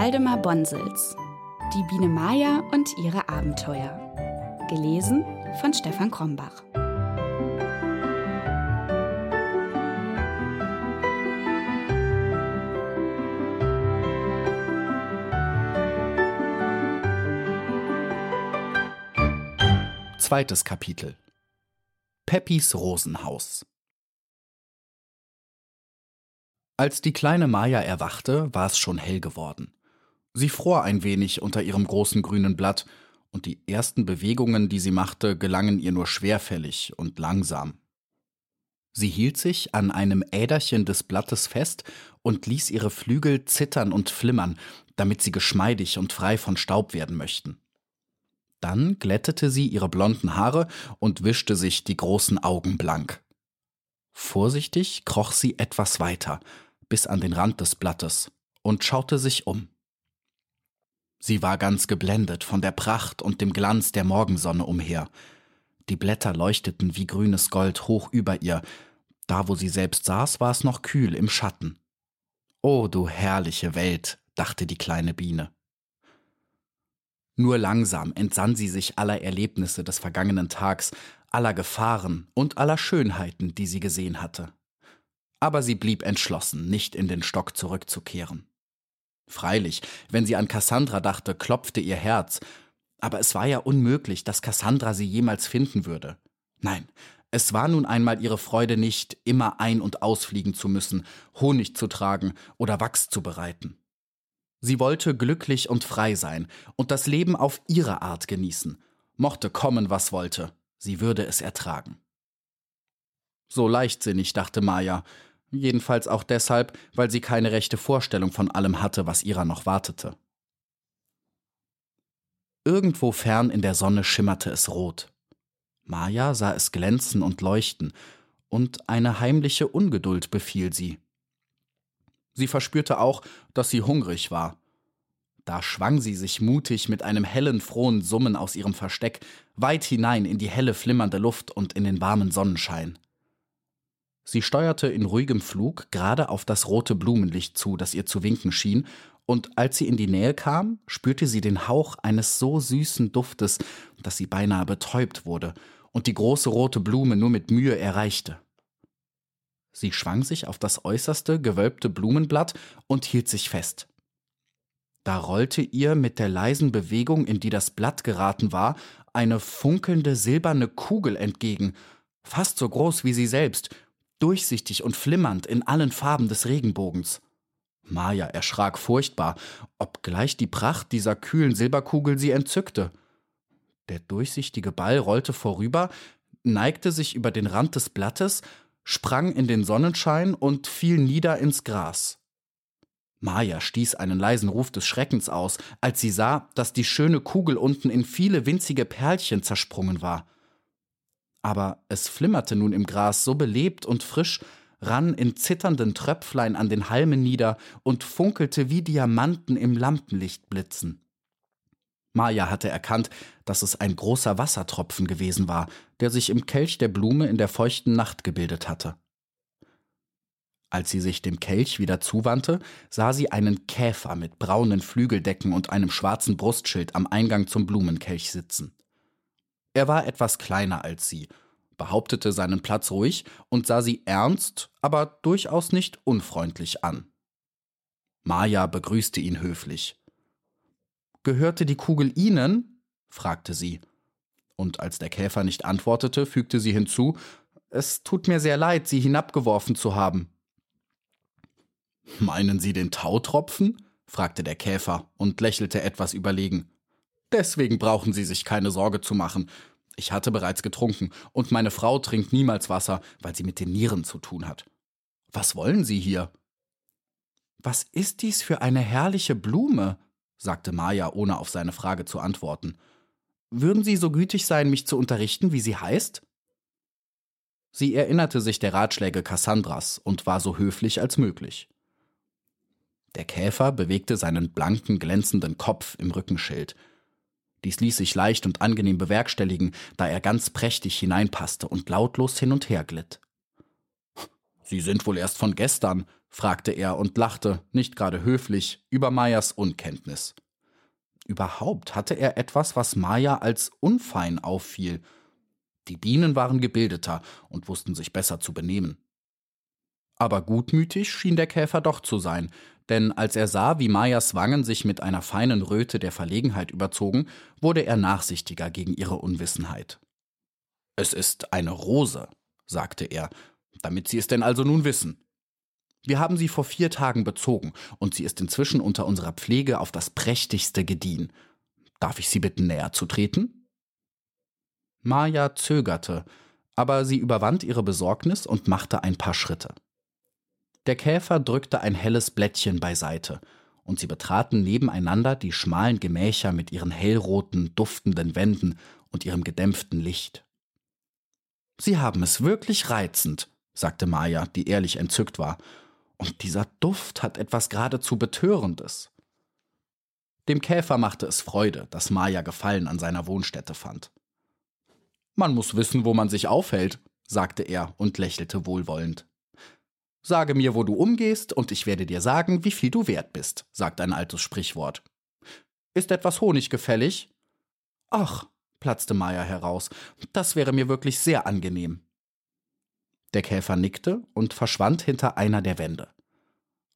Waldemar Bonsels Die Biene Maya und ihre Abenteuer. Gelesen von Stefan Krombach. Zweites Kapitel Peppis Rosenhaus Als die kleine Maya erwachte, war es schon hell geworden. Sie fror ein wenig unter ihrem großen grünen Blatt, und die ersten Bewegungen, die sie machte, gelangen ihr nur schwerfällig und langsam. Sie hielt sich an einem Äderchen des Blattes fest und ließ ihre Flügel zittern und flimmern, damit sie geschmeidig und frei von Staub werden möchten. Dann glättete sie ihre blonden Haare und wischte sich die großen Augen blank. Vorsichtig kroch sie etwas weiter, bis an den Rand des Blattes, und schaute sich um. Sie war ganz geblendet von der Pracht und dem Glanz der Morgensonne umher. Die Blätter leuchteten wie grünes Gold hoch über ihr, da wo sie selbst saß, war es noch kühl im Schatten. O du herrliche Welt, dachte die kleine Biene. Nur langsam entsann sie sich aller Erlebnisse des vergangenen Tags, aller Gefahren und aller Schönheiten, die sie gesehen hatte. Aber sie blieb entschlossen, nicht in den Stock zurückzukehren. Freilich, wenn sie an Cassandra dachte, klopfte ihr Herz, aber es war ja unmöglich, dass Cassandra sie jemals finden würde. Nein, es war nun einmal ihre Freude nicht, immer ein- und ausfliegen zu müssen, Honig zu tragen oder Wachs zu bereiten. Sie wollte glücklich und frei sein und das Leben auf ihre Art genießen. Mochte kommen, was wollte, sie würde es ertragen. So leichtsinnig, dachte Maya, jedenfalls auch deshalb, weil sie keine rechte Vorstellung von allem hatte, was ihrer noch wartete. Irgendwo fern in der Sonne schimmerte es rot. Maya sah es glänzen und leuchten, und eine heimliche Ungeduld befiel sie. Sie verspürte auch, dass sie hungrig war. Da schwang sie sich mutig mit einem hellen, frohen Summen aus ihrem Versteck weit hinein in die helle, flimmernde Luft und in den warmen Sonnenschein. Sie steuerte in ruhigem Flug gerade auf das rote Blumenlicht zu, das ihr zu winken schien, und als sie in die Nähe kam, spürte sie den Hauch eines so süßen Duftes, dass sie beinahe betäubt wurde und die große rote Blume nur mit Mühe erreichte. Sie schwang sich auf das äußerste gewölbte Blumenblatt und hielt sich fest. Da rollte ihr mit der leisen Bewegung, in die das Blatt geraten war, eine funkelnde silberne Kugel entgegen, fast so groß wie sie selbst, durchsichtig und flimmernd in allen Farben des Regenbogens. Maja erschrak furchtbar, obgleich die Pracht dieser kühlen Silberkugel sie entzückte. Der durchsichtige Ball rollte vorüber, neigte sich über den Rand des Blattes, sprang in den Sonnenschein und fiel nieder ins Gras. Maja stieß einen leisen Ruf des Schreckens aus, als sie sah, dass die schöne Kugel unten in viele winzige Perlchen zersprungen war. Aber es flimmerte nun im Gras so belebt und frisch, rann in zitternden Tröpflein an den Halmen nieder und funkelte wie Diamanten im Lampenlicht blitzen. Maja hatte erkannt, dass es ein großer Wassertropfen gewesen war, der sich im Kelch der Blume in der feuchten Nacht gebildet hatte. Als sie sich dem Kelch wieder zuwandte, sah sie einen Käfer mit braunen Flügeldecken und einem schwarzen Brustschild am Eingang zum Blumenkelch sitzen. Er war etwas kleiner als sie, behauptete seinen Platz ruhig und sah sie ernst, aber durchaus nicht unfreundlich an. Maja begrüßte ihn höflich. Gehörte die Kugel Ihnen? fragte sie. Und als der Käfer nicht antwortete, fügte sie hinzu Es tut mir sehr leid, Sie hinabgeworfen zu haben. Meinen Sie den Tautropfen? fragte der Käfer und lächelte etwas überlegen. Deswegen brauchen Sie sich keine Sorge zu machen. Ich hatte bereits getrunken, und meine Frau trinkt niemals Wasser, weil sie mit den Nieren zu tun hat. Was wollen Sie hier? Was ist dies für eine herrliche Blume? sagte Maja, ohne auf seine Frage zu antworten. Würden Sie so gütig sein, mich zu unterrichten, wie sie heißt? Sie erinnerte sich der Ratschläge Cassandras und war so höflich als möglich. Der Käfer bewegte seinen blanken, glänzenden Kopf im Rückenschild. Dies ließ sich leicht und angenehm bewerkstelligen, da er ganz prächtig hineinpasste und lautlos hin und her glitt. Sie sind wohl erst von gestern, fragte er und lachte, nicht gerade höflich, über Mayas Unkenntnis. Überhaupt hatte er etwas, was Maya als unfein auffiel. Die Bienen waren gebildeter und wussten sich besser zu benehmen. Aber gutmütig schien der Käfer doch zu sein, denn als er sah, wie Mayas Wangen sich mit einer feinen Röte der Verlegenheit überzogen, wurde er nachsichtiger gegen ihre Unwissenheit. Es ist eine Rose, sagte er, damit Sie es denn also nun wissen. Wir haben sie vor vier Tagen bezogen, und sie ist inzwischen unter unserer Pflege auf das prächtigste gediehen. Darf ich Sie bitten, näher zu treten? Maja zögerte, aber sie überwand ihre Besorgnis und machte ein paar Schritte. Der Käfer drückte ein helles Blättchen beiseite, und sie betraten nebeneinander die schmalen Gemächer mit ihren hellroten, duftenden Wänden und ihrem gedämpften Licht. Sie haben es wirklich reizend, sagte Maja, die ehrlich entzückt war, und dieser Duft hat etwas geradezu Betörendes. Dem Käfer machte es Freude, dass Maja Gefallen an seiner Wohnstätte fand. Man muss wissen, wo man sich aufhält, sagte er und lächelte wohlwollend. Sage mir, wo du umgehst, und ich werde dir sagen, wie viel du wert bist, sagt ein altes Sprichwort. Ist etwas Honig gefällig? Ach, platzte Meier heraus, das wäre mir wirklich sehr angenehm. Der Käfer nickte und verschwand hinter einer der Wände.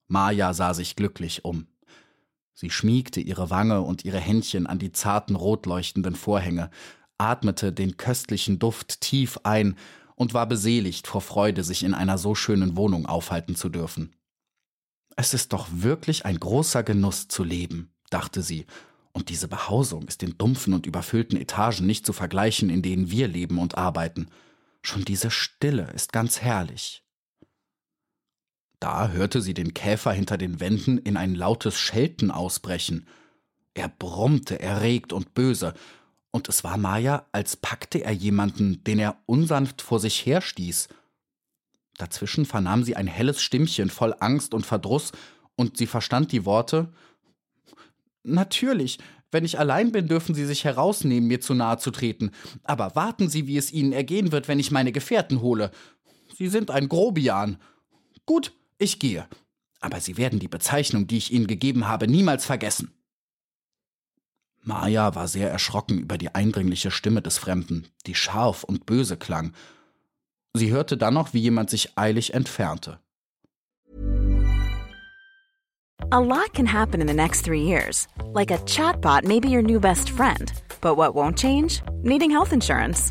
Maja sah sich glücklich um. Sie schmiegte ihre Wange und ihre Händchen an die zarten rotleuchtenden Vorhänge, atmete den köstlichen Duft tief ein und war beseligt vor Freude, sich in einer so schönen Wohnung aufhalten zu dürfen. Es ist doch wirklich ein großer Genuss zu leben, dachte sie, und diese Behausung ist den dumpfen und überfüllten Etagen nicht zu vergleichen, in denen wir leben und arbeiten. Schon diese Stille ist ganz herrlich. Da hörte sie den Käfer hinter den Wänden in ein lautes Schelten ausbrechen. Er brummte erregt und böse, und es war Maja, als packte er jemanden, den er unsanft vor sich herstieß. Dazwischen vernahm sie ein helles Stimmchen voll Angst und Verdruss, und sie verstand die Worte Natürlich, wenn ich allein bin, dürfen Sie sich herausnehmen, mir zu nahe zu treten. Aber warten Sie, wie es Ihnen ergehen wird, wenn ich meine Gefährten hole. Sie sind ein Grobian. Gut, ich gehe. Aber Sie werden die Bezeichnung, die ich Ihnen gegeben habe, niemals vergessen. Maja war sehr erschrocken über die eindringliche Stimme des Fremden, die scharf und böse klang. Sie hörte dann noch, wie jemand sich eilig entfernte. A lot can happen in the next three years. Like a chatbot may be your new best friend. But what won't change? Needing health insurance.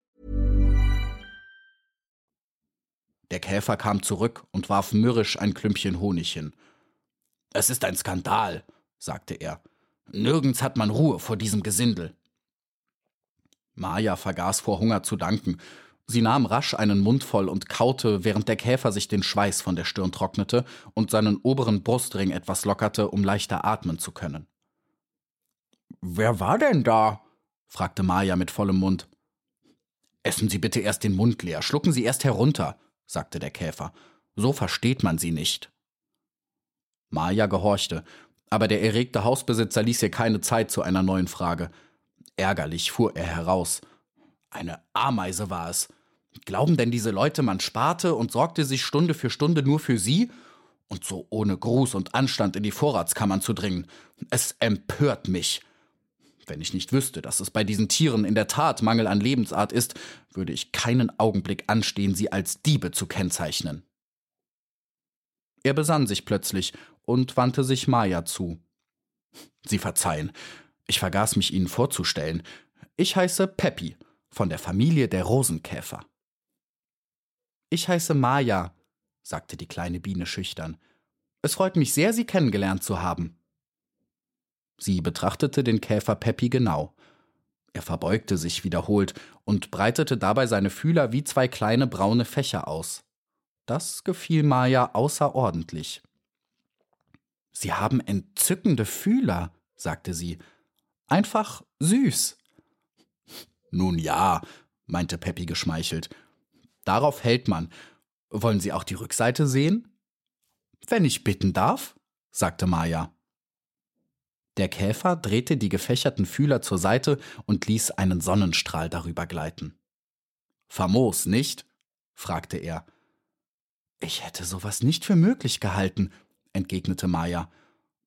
Der Käfer kam zurück und warf mürrisch ein Klümpchen Honig hin. Es ist ein Skandal, sagte er. Nirgends hat man Ruhe vor diesem Gesindel. Maja vergaß vor Hunger zu danken. Sie nahm rasch einen Mund voll und kaute, während der Käfer sich den Schweiß von der Stirn trocknete und seinen oberen Brustring etwas lockerte, um leichter atmen zu können. Wer war denn da? fragte Maja mit vollem Mund. Essen Sie bitte erst den Mund leer, schlucken Sie erst herunter, sagte der Käfer. So versteht man sie nicht. Maja gehorchte, aber der erregte Hausbesitzer ließ ihr keine Zeit zu einer neuen Frage. Ärgerlich fuhr er heraus. Eine Ameise war es. Glauben denn diese Leute, man sparte und sorgte sich Stunde für Stunde nur für sie? Und so ohne Gruß und Anstand in die Vorratskammern zu dringen. Es empört mich. Wenn ich nicht wüsste, dass es bei diesen Tieren in der Tat Mangel an Lebensart ist, würde ich keinen Augenblick anstehen, sie als Diebe zu kennzeichnen. Er besann sich plötzlich und wandte sich Maya zu. Sie verzeihen, ich vergaß mich Ihnen vorzustellen. Ich heiße Peppi, von der Familie der Rosenkäfer. Ich heiße Maya, sagte die kleine Biene schüchtern. Es freut mich sehr, Sie kennengelernt zu haben. Sie betrachtete den Käfer Peppi genau. Er verbeugte sich wiederholt und breitete dabei seine Fühler wie zwei kleine braune Fächer aus. Das gefiel Maja außerordentlich. Sie haben entzückende Fühler, sagte sie. Einfach süß. Nun ja, meinte Peppi geschmeichelt. Darauf hält man. Wollen Sie auch die Rückseite sehen? Wenn ich bitten darf, sagte Maja. Der Käfer drehte die gefächerten Fühler zur Seite und ließ einen Sonnenstrahl darüber gleiten. Famos, nicht? fragte er. Ich hätte sowas nicht für möglich gehalten, entgegnete Maya.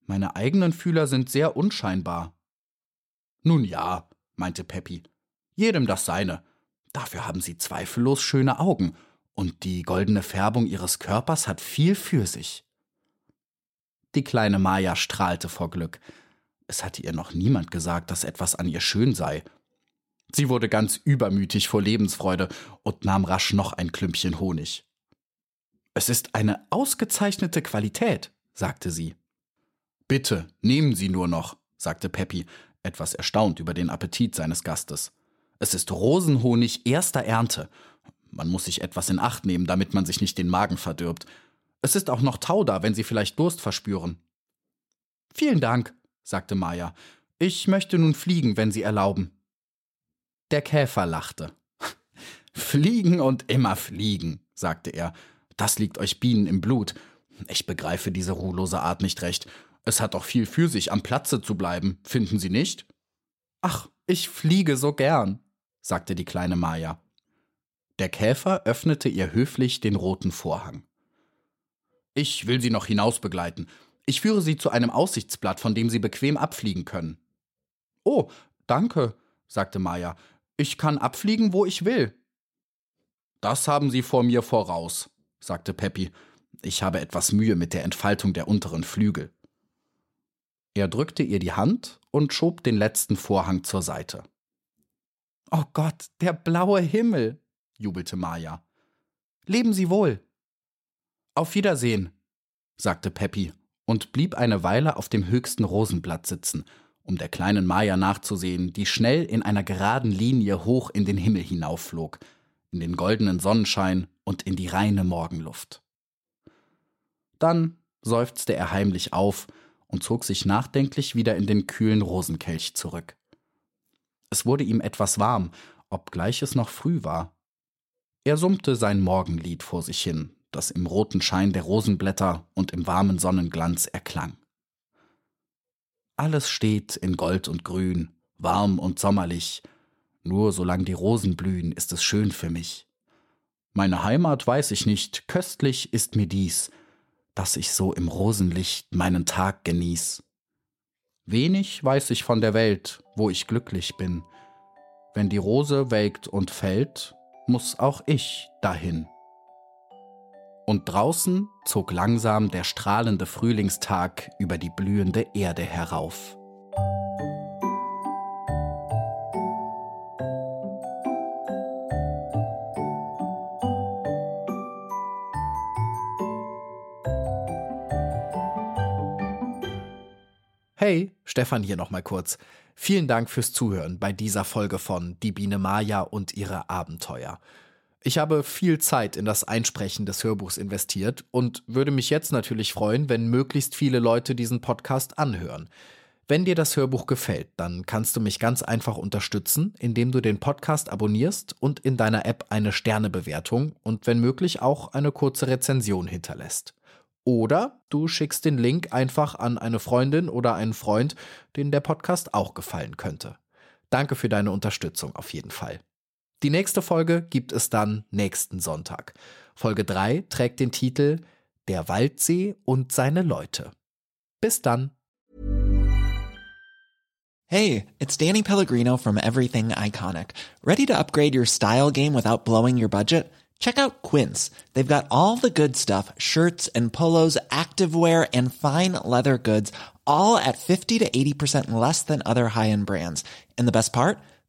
Meine eigenen Fühler sind sehr unscheinbar. Nun ja, meinte Peppi. Jedem das seine. Dafür haben sie zweifellos schöne Augen, und die goldene Färbung ihres Körpers hat viel für sich. Die kleine Maya strahlte vor Glück. Es hatte ihr noch niemand gesagt, dass etwas an ihr schön sei. Sie wurde ganz übermütig vor Lebensfreude und nahm rasch noch ein Klümpchen Honig. Es ist eine ausgezeichnete Qualität, sagte sie. Bitte, nehmen Sie nur noch, sagte Peppi, etwas erstaunt über den Appetit seines Gastes. Es ist Rosenhonig erster Ernte. Man muss sich etwas in Acht nehmen, damit man sich nicht den Magen verdirbt. Es ist auch noch Tau da, wenn Sie vielleicht Durst verspüren. Vielen Dank, sagte Maya. Ich möchte nun fliegen, wenn Sie erlauben. Der Käfer lachte. Fliegen und immer fliegen, sagte er. Das liegt euch Bienen im Blut. Ich begreife diese ruhelose Art nicht recht. Es hat doch viel für sich, am Platze zu bleiben, finden Sie nicht? Ach, ich fliege so gern, sagte die kleine Maya. Der Käfer öffnete ihr höflich den roten Vorhang. Ich will Sie noch hinaus begleiten. Ich führe Sie zu einem Aussichtsblatt, von dem Sie bequem abfliegen können. Oh, danke, sagte Maya. Ich kann abfliegen, wo ich will. Das haben Sie vor mir voraus, sagte Peppi. Ich habe etwas Mühe mit der Entfaltung der unteren Flügel. Er drückte ihr die Hand und schob den letzten Vorhang zur Seite. Oh Gott, der blaue Himmel, jubelte Maya. Leben Sie wohl. Auf Wiedersehen, sagte Peppi und blieb eine Weile auf dem höchsten Rosenblatt sitzen um der kleinen Maya nachzusehen, die schnell in einer geraden Linie hoch in den Himmel hinaufflog, in den goldenen Sonnenschein und in die reine Morgenluft. Dann seufzte er heimlich auf und zog sich nachdenklich wieder in den kühlen Rosenkelch zurück. Es wurde ihm etwas warm, obgleich es noch früh war. Er summte sein Morgenlied vor sich hin, das im roten Schein der Rosenblätter und im warmen Sonnenglanz erklang. Alles steht in Gold und Grün, warm und sommerlich, nur solang die Rosen blühen, ist es schön für mich. Meine Heimat weiß ich nicht, köstlich ist mir dies, dass ich so im Rosenlicht meinen Tag genieß. Wenig weiß ich von der Welt, wo ich glücklich bin. Wenn die Rose welkt und fällt, muss auch ich dahin. Und draußen zog langsam der strahlende Frühlingstag über die blühende Erde herauf. Hey, Stefan hier nochmal kurz. Vielen Dank fürs Zuhören bei dieser Folge von Die Biene Maya und ihre Abenteuer. Ich habe viel Zeit in das Einsprechen des Hörbuchs investiert und würde mich jetzt natürlich freuen, wenn möglichst viele Leute diesen Podcast anhören. Wenn dir das Hörbuch gefällt, dann kannst du mich ganz einfach unterstützen, indem du den Podcast abonnierst und in deiner App eine Sternebewertung und wenn möglich auch eine kurze Rezension hinterlässt. Oder du schickst den Link einfach an eine Freundin oder einen Freund, denen der Podcast auch gefallen könnte. Danke für deine Unterstützung auf jeden Fall. Die nächste Folge gibt es dann nächsten Sonntag. Folge 3 trägt den Titel Der Waldsee und seine Leute. Bis dann. Hey, it's Danny Pellegrino from Everything Iconic. Ready to upgrade your style game without blowing your budget? Check out Quince. They've got all the good stuff shirts and polos, activewear, and fine leather goods, all at 50 to 80% less than other high end brands. And the best part?